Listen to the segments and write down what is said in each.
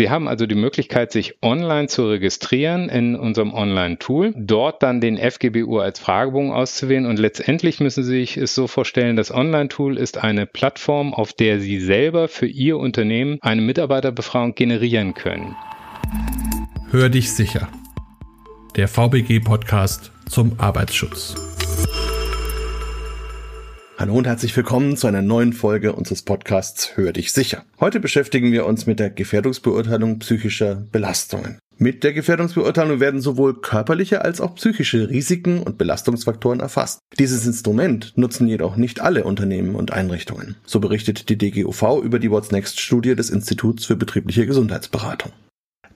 Sie haben also die Möglichkeit, sich online zu registrieren in unserem Online-Tool, dort dann den FGBU als Fragebogen auszuwählen und letztendlich müssen Sie sich es so vorstellen, das Online-Tool ist eine Plattform, auf der Sie selber für Ihr Unternehmen eine Mitarbeiterbefragung generieren können. Hör dich sicher. Der VBG-Podcast zum Arbeitsschutz. Hallo und herzlich willkommen zu einer neuen Folge unseres Podcasts Hör dich sicher. Heute beschäftigen wir uns mit der Gefährdungsbeurteilung psychischer Belastungen. Mit der Gefährdungsbeurteilung werden sowohl körperliche als auch psychische Risiken und Belastungsfaktoren erfasst. Dieses Instrument nutzen jedoch nicht alle Unternehmen und Einrichtungen. So berichtet die DGUV über die What's Next Studie des Instituts für betriebliche Gesundheitsberatung.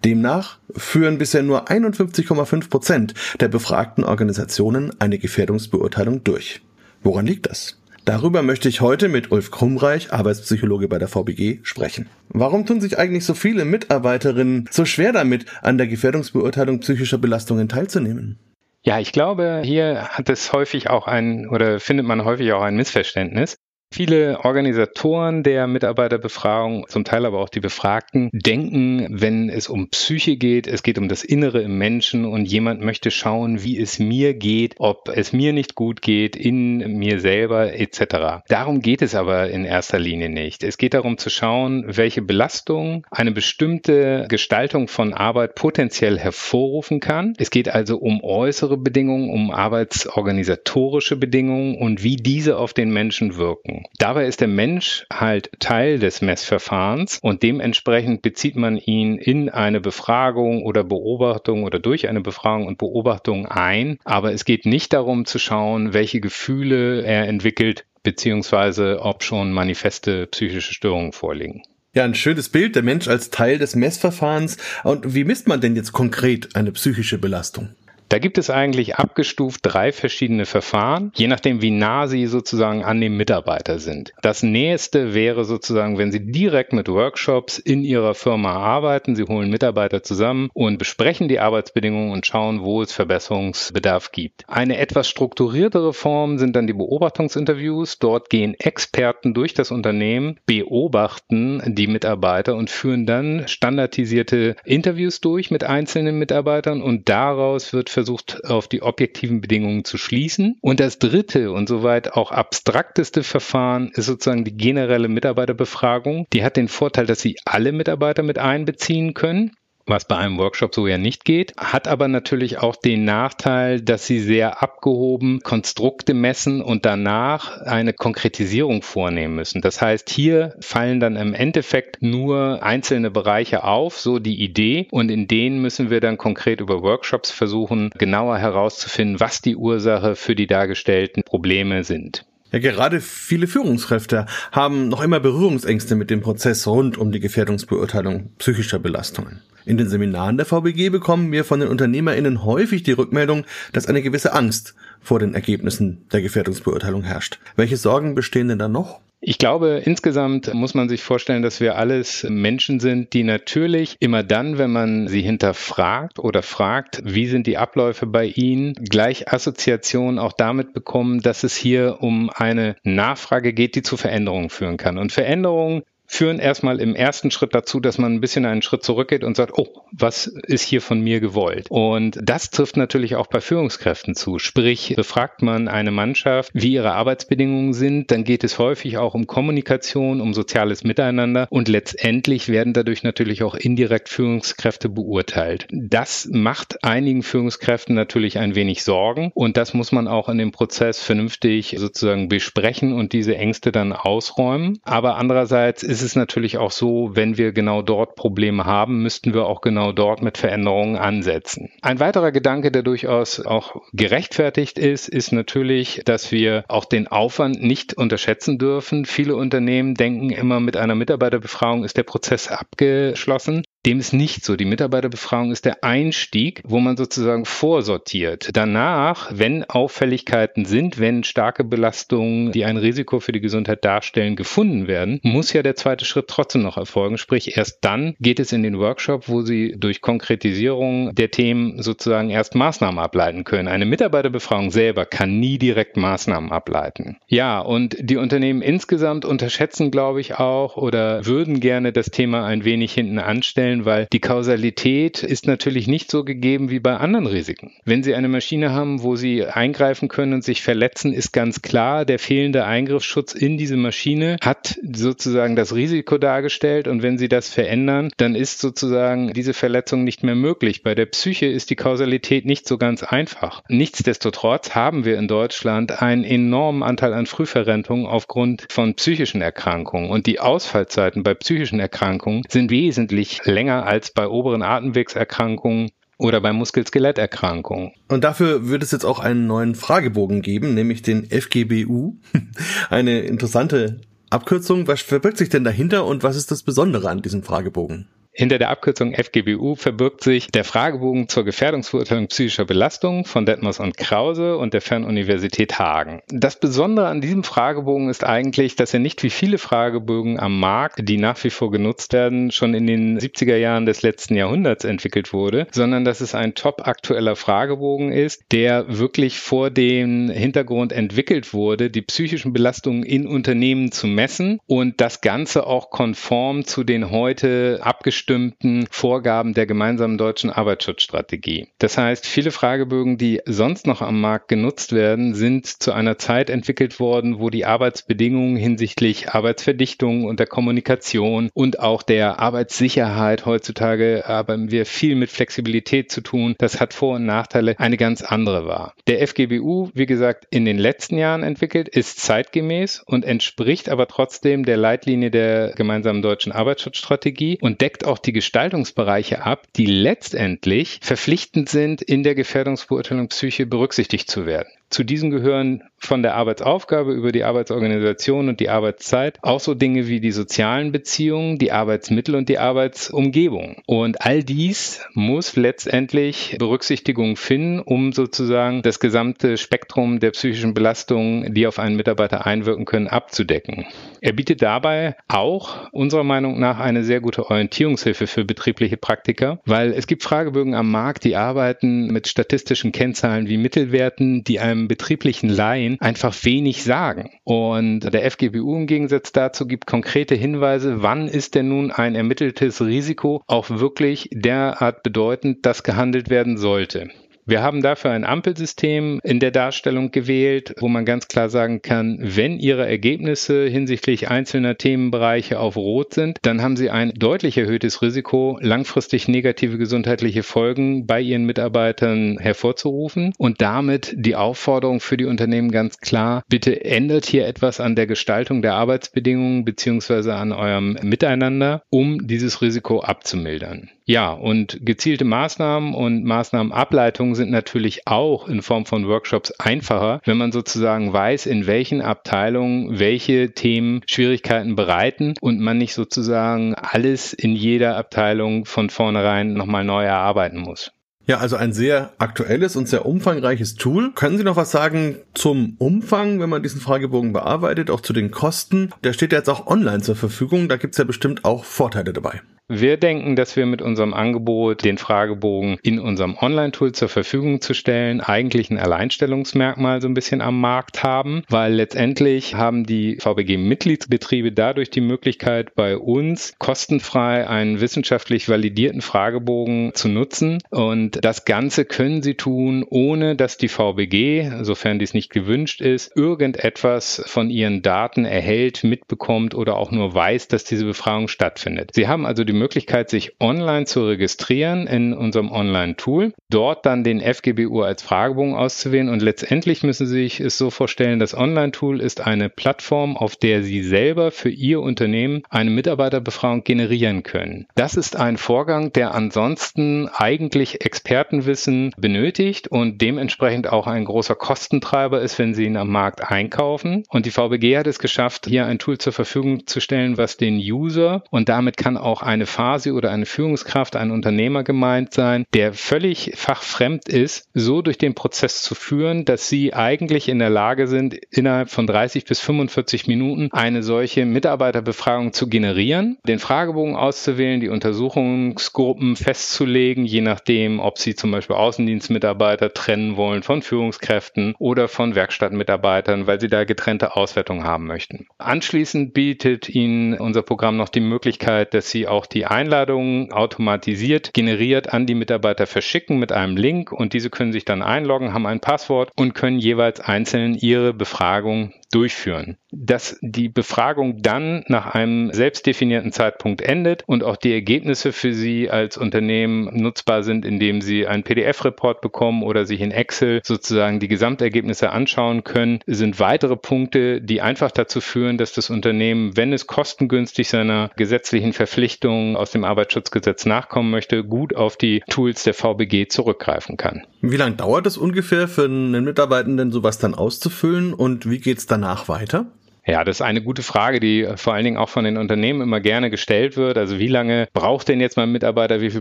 Demnach führen bisher nur 51,5 Prozent der befragten Organisationen eine Gefährdungsbeurteilung durch. Woran liegt das? Darüber möchte ich heute mit Ulf Krumreich, Arbeitspsychologe bei der VBG, sprechen. Warum tun sich eigentlich so viele Mitarbeiterinnen so schwer damit, an der Gefährdungsbeurteilung psychischer Belastungen teilzunehmen? Ja, ich glaube, hier hat es häufig auch ein oder findet man häufig auch ein Missverständnis. Viele Organisatoren der Mitarbeiterbefragung, zum Teil aber auch die Befragten, denken, wenn es um Psyche geht, es geht um das Innere im Menschen und jemand möchte schauen, wie es mir geht, ob es mir nicht gut geht, in mir selber etc. Darum geht es aber in erster Linie nicht. Es geht darum zu schauen, welche Belastung eine bestimmte Gestaltung von Arbeit potenziell hervorrufen kann. Es geht also um äußere Bedingungen, um arbeitsorganisatorische Bedingungen und wie diese auf den Menschen wirken. Dabei ist der Mensch halt Teil des Messverfahrens und dementsprechend bezieht man ihn in eine Befragung oder Beobachtung oder durch eine Befragung und Beobachtung ein. Aber es geht nicht darum zu schauen, welche Gefühle er entwickelt, beziehungsweise ob schon manifeste psychische Störungen vorliegen. Ja, ein schönes Bild, der Mensch als Teil des Messverfahrens. Und wie misst man denn jetzt konkret eine psychische Belastung? Da gibt es eigentlich abgestuft drei verschiedene Verfahren, je nachdem, wie nah Sie sozusagen an dem Mitarbeiter sind. Das nächste wäre sozusagen, wenn Sie direkt mit Workshops in Ihrer Firma arbeiten. Sie holen Mitarbeiter zusammen und besprechen die Arbeitsbedingungen und schauen, wo es Verbesserungsbedarf gibt. Eine etwas strukturiertere Form sind dann die Beobachtungsinterviews. Dort gehen Experten durch das Unternehmen, beobachten die Mitarbeiter und führen dann standardisierte Interviews durch mit einzelnen Mitarbeitern und daraus wird versucht, auf die objektiven Bedingungen zu schließen. Und das dritte und soweit auch abstrakteste Verfahren ist sozusagen die generelle Mitarbeiterbefragung. Die hat den Vorteil, dass sie alle Mitarbeiter mit einbeziehen können was bei einem Workshop so ja nicht geht, hat aber natürlich auch den Nachteil, dass sie sehr abgehoben Konstrukte messen und danach eine Konkretisierung vornehmen müssen. Das heißt, hier fallen dann im Endeffekt nur einzelne Bereiche auf, so die Idee, und in denen müssen wir dann konkret über Workshops versuchen, genauer herauszufinden, was die Ursache für die dargestellten Probleme sind. Ja, gerade viele Führungskräfte haben noch immer Berührungsängste mit dem Prozess rund um die Gefährdungsbeurteilung psychischer Belastungen. In den Seminaren der VBG bekommen wir von den UnternehmerInnen häufig die Rückmeldung, dass eine gewisse Angst vor den Ergebnissen der Gefährdungsbeurteilung herrscht. Welche Sorgen bestehen denn da noch? Ich glaube, insgesamt muss man sich vorstellen, dass wir alles Menschen sind, die natürlich immer dann, wenn man sie hinterfragt oder fragt, wie sind die Abläufe bei ihnen, gleich Assoziationen auch damit bekommen, dass es hier um eine Nachfrage geht, die zu Veränderungen führen kann. Und Veränderungen führen erstmal im ersten Schritt dazu, dass man ein bisschen einen Schritt zurückgeht und sagt, oh, was ist hier von mir gewollt? Und das trifft natürlich auch bei Führungskräften zu. Sprich, befragt man eine Mannschaft, wie ihre Arbeitsbedingungen sind, dann geht es häufig auch um Kommunikation, um soziales Miteinander und letztendlich werden dadurch natürlich auch indirekt Führungskräfte beurteilt. Das macht einigen Führungskräften natürlich ein wenig Sorgen und das muss man auch in dem Prozess vernünftig sozusagen besprechen und diese Ängste dann ausräumen. Aber andererseits es natürlich auch so, wenn wir genau dort Probleme haben, müssten wir auch genau dort mit Veränderungen ansetzen. Ein weiterer Gedanke, der durchaus auch gerechtfertigt ist, ist natürlich, dass wir auch den Aufwand nicht unterschätzen dürfen. Viele Unternehmen denken immer, mit einer Mitarbeiterbefragung ist der Prozess abgeschlossen. Dem ist nicht so. Die Mitarbeiterbefragung ist der Einstieg, wo man sozusagen vorsortiert. Danach, wenn Auffälligkeiten sind, wenn starke Belastungen, die ein Risiko für die Gesundheit darstellen, gefunden werden, muss ja der zweite Schritt trotzdem noch erfolgen. Sprich, erst dann geht es in den Workshop, wo Sie durch Konkretisierung der Themen sozusagen erst Maßnahmen ableiten können. Eine Mitarbeiterbefragung selber kann nie direkt Maßnahmen ableiten. Ja, und die Unternehmen insgesamt unterschätzen, glaube ich, auch oder würden gerne das Thema ein wenig hinten anstellen stellen, weil die Kausalität ist natürlich nicht so gegeben wie bei anderen Risiken. Wenn Sie eine Maschine haben, wo Sie eingreifen können und sich verletzen, ist ganz klar, der fehlende Eingriffsschutz in diese Maschine hat sozusagen das Risiko dargestellt und wenn Sie das verändern, dann ist sozusagen diese Verletzung nicht mehr möglich. Bei der Psyche ist die Kausalität nicht so ganz einfach. Nichtsdestotrotz haben wir in Deutschland einen enormen Anteil an Frühverrentungen aufgrund von psychischen Erkrankungen und die Ausfallzeiten bei psychischen Erkrankungen sind wesentlich länger als bei oberen Atemwegserkrankungen oder bei Muskel-Skeletterkrankungen. Und dafür wird es jetzt auch einen neuen Fragebogen geben, nämlich den FGBU. Eine interessante Abkürzung. Was verbirgt sich denn dahinter und was ist das Besondere an diesem Fragebogen? Hinter der Abkürzung FGBU verbirgt sich der Fragebogen zur Gefährdungsverurteilung psychischer Belastung von Detmers und Krause und der Fernuniversität Hagen. Das Besondere an diesem Fragebogen ist eigentlich, dass er nicht wie viele Fragebögen am Markt, die nach wie vor genutzt werden, schon in den 70er Jahren des letzten Jahrhunderts entwickelt wurde, sondern dass es ein top aktueller Fragebogen ist, der wirklich vor dem Hintergrund entwickelt wurde, die psychischen Belastungen in Unternehmen zu messen und das Ganze auch konform zu den heute abgestimmten bestimmten Vorgaben der gemeinsamen deutschen Arbeitsschutzstrategie. Das heißt, viele Fragebögen, die sonst noch am Markt genutzt werden, sind zu einer Zeit entwickelt worden, wo die Arbeitsbedingungen hinsichtlich Arbeitsverdichtung und der Kommunikation und auch der Arbeitssicherheit heutzutage haben wir viel mit Flexibilität zu tun. Das hat Vor- und Nachteile. Eine ganz andere war. Der FGBU, wie gesagt, in den letzten Jahren entwickelt, ist zeitgemäß und entspricht aber trotzdem der Leitlinie der gemeinsamen deutschen Arbeitsschutzstrategie und deckt auch auch die Gestaltungsbereiche ab, die letztendlich verpflichtend sind, in der Gefährdungsbeurteilung Psyche berücksichtigt zu werden. Zu diesen gehören von der Arbeitsaufgabe über die Arbeitsorganisation und die Arbeitszeit auch so Dinge wie die sozialen Beziehungen, die Arbeitsmittel und die Arbeitsumgebung. Und all dies muss letztendlich Berücksichtigung finden, um sozusagen das gesamte Spektrum der psychischen Belastungen, die auf einen Mitarbeiter einwirken können, abzudecken. Er bietet dabei auch unserer Meinung nach eine sehr gute Orientierungshilfe für betriebliche Praktiker, weil es gibt Fragebögen am Markt, die arbeiten mit statistischen Kennzahlen wie Mittelwerten, die einem betrieblichen Laien einfach wenig sagen. Und der FGBU im Gegensatz dazu gibt konkrete Hinweise, wann ist denn nun ein ermitteltes Risiko auch wirklich derart bedeutend, dass gehandelt werden sollte. Wir haben dafür ein Ampelsystem in der Darstellung gewählt, wo man ganz klar sagen kann, wenn Ihre Ergebnisse hinsichtlich einzelner Themenbereiche auf Rot sind, dann haben Sie ein deutlich erhöhtes Risiko, langfristig negative gesundheitliche Folgen bei Ihren Mitarbeitern hervorzurufen und damit die Aufforderung für die Unternehmen ganz klar, bitte ändert hier etwas an der Gestaltung der Arbeitsbedingungen beziehungsweise an eurem Miteinander, um dieses Risiko abzumildern. Ja, und gezielte Maßnahmen und Maßnahmenableitungen sind natürlich auch in Form von Workshops einfacher, wenn man sozusagen weiß, in welchen Abteilungen welche Themen Schwierigkeiten bereiten und man nicht sozusagen alles in jeder Abteilung von vornherein nochmal neu erarbeiten muss. Ja, also ein sehr aktuelles und sehr umfangreiches Tool. Können Sie noch was sagen zum Umfang, wenn man diesen Fragebogen bearbeitet, auch zu den Kosten? Der steht ja jetzt auch online zur Verfügung. Da gibt's ja bestimmt auch Vorteile dabei. Wir denken, dass wir mit unserem Angebot, den Fragebogen in unserem Online-Tool zur Verfügung zu stellen, eigentlich ein Alleinstellungsmerkmal so ein bisschen am Markt haben, weil letztendlich haben die VBG-Mitgliedsbetriebe dadurch die Möglichkeit, bei uns kostenfrei einen wissenschaftlich validierten Fragebogen zu nutzen. Und das Ganze können sie tun, ohne dass die VBG, sofern dies nicht gewünscht ist, irgendetwas von ihren Daten erhält, mitbekommt oder auch nur weiß, dass diese Befragung stattfindet. Sie haben also die Möglichkeit, sich online zu registrieren in unserem Online-Tool, dort dann den FGBU als Fragebogen auszuwählen und letztendlich müssen Sie sich es so vorstellen, das Online-Tool ist eine Plattform, auf der Sie selber für Ihr Unternehmen eine Mitarbeiterbefragung generieren können. Das ist ein Vorgang, der ansonsten eigentlich Expertenwissen benötigt und dementsprechend auch ein großer Kostentreiber ist, wenn Sie ihn am Markt einkaufen. Und die VBG hat es geschafft, hier ein Tool zur Verfügung zu stellen, was den User und damit kann auch eine eine Phase oder eine Führungskraft, ein Unternehmer gemeint sein, der völlig fachfremd ist, so durch den Prozess zu führen, dass sie eigentlich in der Lage sind, innerhalb von 30 bis 45 Minuten eine solche Mitarbeiterbefragung zu generieren, den Fragebogen auszuwählen, die Untersuchungsgruppen festzulegen, je nachdem, ob sie zum Beispiel Außendienstmitarbeiter trennen wollen von Führungskräften oder von Werkstattmitarbeitern, weil sie da getrennte Auswertung haben möchten. Anschließend bietet Ihnen unser Programm noch die Möglichkeit, dass Sie auch die Einladungen automatisiert generiert an die Mitarbeiter verschicken mit einem Link und diese können sich dann einloggen, haben ein Passwort und können jeweils einzeln ihre Befragung durchführen. Dass die Befragung dann nach einem selbstdefinierten Zeitpunkt endet und auch die Ergebnisse für Sie als Unternehmen nutzbar sind, indem Sie einen PDF-Report bekommen oder sich in Excel sozusagen die Gesamtergebnisse anschauen können, sind weitere Punkte, die einfach dazu führen, dass das Unternehmen, wenn es kostengünstig seiner gesetzlichen Verpflichtungen aus dem Arbeitsschutzgesetz nachkommen möchte, gut auf die Tools der VBG zurückgreifen kann. Wie lange dauert es ungefähr für einen Mitarbeitenden, sowas dann auszufüllen und wie geht es danach weiter? Ja, das ist eine gute Frage, die vor allen Dingen auch von den Unternehmen immer gerne gestellt wird. Also wie lange braucht denn jetzt mein Mitarbeiter, wie viel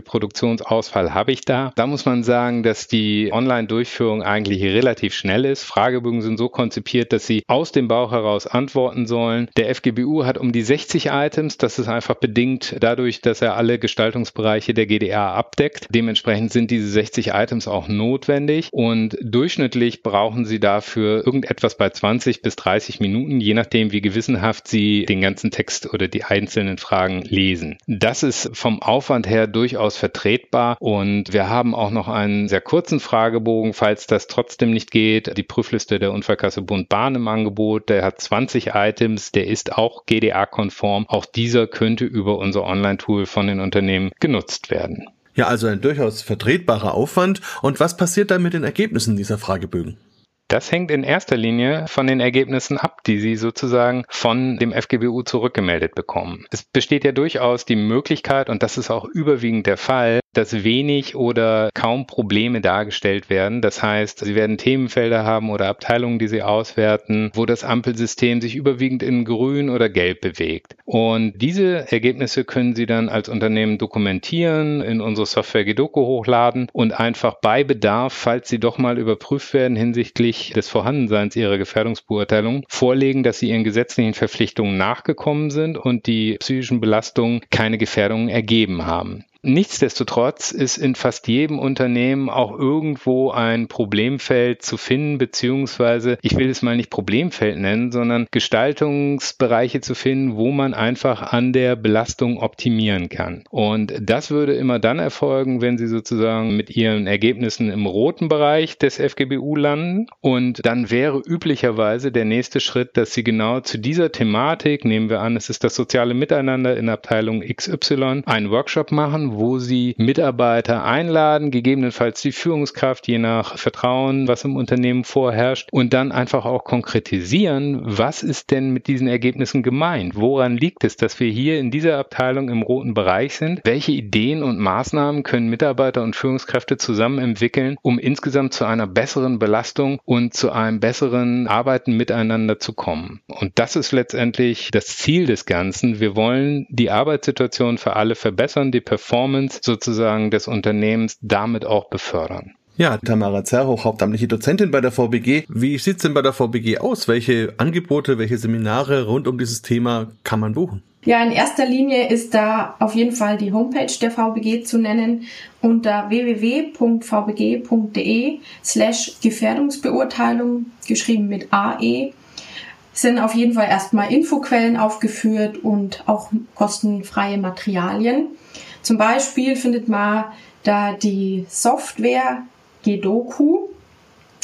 Produktionsausfall habe ich da? Da muss man sagen, dass die Online-Durchführung eigentlich relativ schnell ist. Fragebögen sind so konzipiert, dass sie aus dem Bauch heraus antworten sollen. Der FGBU hat um die 60 Items. Das ist einfach bedingt dadurch, dass er alle Gestaltungsbereiche der GDA abdeckt. Dementsprechend sind diese 60 Items auch notwendig und durchschnittlich brauchen sie dafür irgendetwas bei 20 bis 30 Minuten, je nachdem, nachdem, wie gewissenhaft Sie den ganzen Text oder die einzelnen Fragen lesen. Das ist vom Aufwand her durchaus vertretbar und wir haben auch noch einen sehr kurzen Fragebogen, falls das trotzdem nicht geht. Die Prüfliste der Unfallkasse Bund Bahn im Angebot, der hat 20 Items, der ist auch GDA-konform. Auch dieser könnte über unser Online-Tool von den Unternehmen genutzt werden. Ja, also ein durchaus vertretbarer Aufwand. Und was passiert dann mit den Ergebnissen dieser Fragebögen? Das hängt in erster Linie von den Ergebnissen ab, die Sie sozusagen von dem FGBU zurückgemeldet bekommen. Es besteht ja durchaus die Möglichkeit, und das ist auch überwiegend der Fall, dass wenig oder kaum Probleme dargestellt werden. Das heißt, Sie werden Themenfelder haben oder Abteilungen, die Sie auswerten, wo das Ampelsystem sich überwiegend in grün oder gelb bewegt. Und diese Ergebnisse können Sie dann als Unternehmen dokumentieren, in unsere Software Gedoku hochladen und einfach bei Bedarf, falls sie doch mal überprüft werden hinsichtlich des Vorhandenseins Ihrer Gefährdungsbeurteilung, vorlegen, dass Sie Ihren gesetzlichen Verpflichtungen nachgekommen sind und die psychischen Belastungen keine Gefährdungen ergeben haben. Nichtsdestotrotz ist in fast jedem Unternehmen auch irgendwo ein Problemfeld zu finden, beziehungsweise ich will es mal nicht Problemfeld nennen, sondern Gestaltungsbereiche zu finden, wo man einfach an der Belastung optimieren kann. Und das würde immer dann erfolgen, wenn Sie sozusagen mit Ihren Ergebnissen im roten Bereich des FGBU landen. Und dann wäre üblicherweise der nächste Schritt, dass Sie genau zu dieser Thematik, nehmen wir an, es ist das soziale Miteinander in Abteilung XY, einen Workshop machen, wo sie Mitarbeiter einladen, gegebenenfalls die Führungskraft, je nach Vertrauen, was im Unternehmen vorherrscht, und dann einfach auch konkretisieren, was ist denn mit diesen Ergebnissen gemeint? Woran liegt es, dass wir hier in dieser Abteilung im roten Bereich sind? Welche Ideen und Maßnahmen können Mitarbeiter und Führungskräfte zusammen entwickeln, um insgesamt zu einer besseren Belastung und zu einem besseren Arbeiten miteinander zu kommen? Und das ist letztendlich das Ziel des Ganzen. Wir wollen die Arbeitssituation für alle verbessern, die Performance Performance sozusagen des Unternehmens damit auch befördern. Ja, Tamara Zerhoch, hauptamtliche Dozentin bei der VBG. Wie sieht's denn bei der VBG aus? Welche Angebote, welche Seminare rund um dieses Thema kann man buchen? Ja, in erster Linie ist da auf jeden Fall die Homepage der VBG zu nennen unter www.vbg.de slash Gefährdungsbeurteilung, geschrieben mit AE, sind auf jeden Fall erstmal Infoquellen aufgeführt und auch kostenfreie Materialien. Zum Beispiel findet man da die Software Gedoku.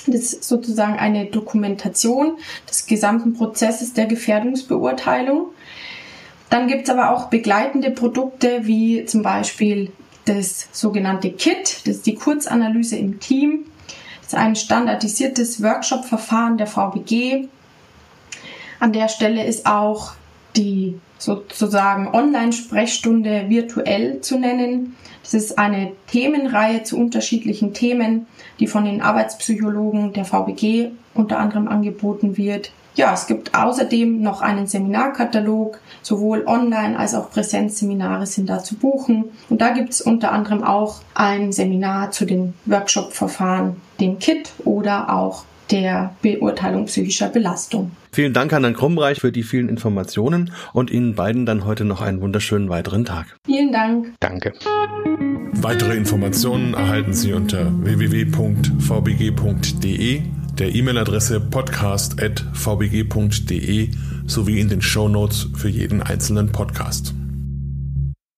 Das ist sozusagen eine Dokumentation des gesamten Prozesses der Gefährdungsbeurteilung. Dann gibt es aber auch begleitende Produkte wie zum Beispiel das sogenannte KIT, das ist die Kurzanalyse im Team. Das ist ein standardisiertes Workshop-Verfahren der VBG. An der Stelle ist auch die sozusagen Online-Sprechstunde virtuell zu nennen. Das ist eine Themenreihe zu unterschiedlichen Themen, die von den Arbeitspsychologen der VBG unter anderem angeboten wird. Ja, es gibt außerdem noch einen Seminarkatalog, sowohl online als auch Präsenzseminare sind da zu buchen. Und da gibt es unter anderem auch ein Seminar zu den Workshop-Verfahren, dem KIT oder auch der Beurteilung psychischer Belastung. Vielen Dank an Herrn Krummreich für die vielen Informationen und Ihnen beiden dann heute noch einen wunderschönen weiteren Tag. Vielen Dank. Danke. Weitere Informationen erhalten Sie unter www.vbg.de, der E-Mail-Adresse podcast.vbg.de sowie in den Show Notes für jeden einzelnen Podcast.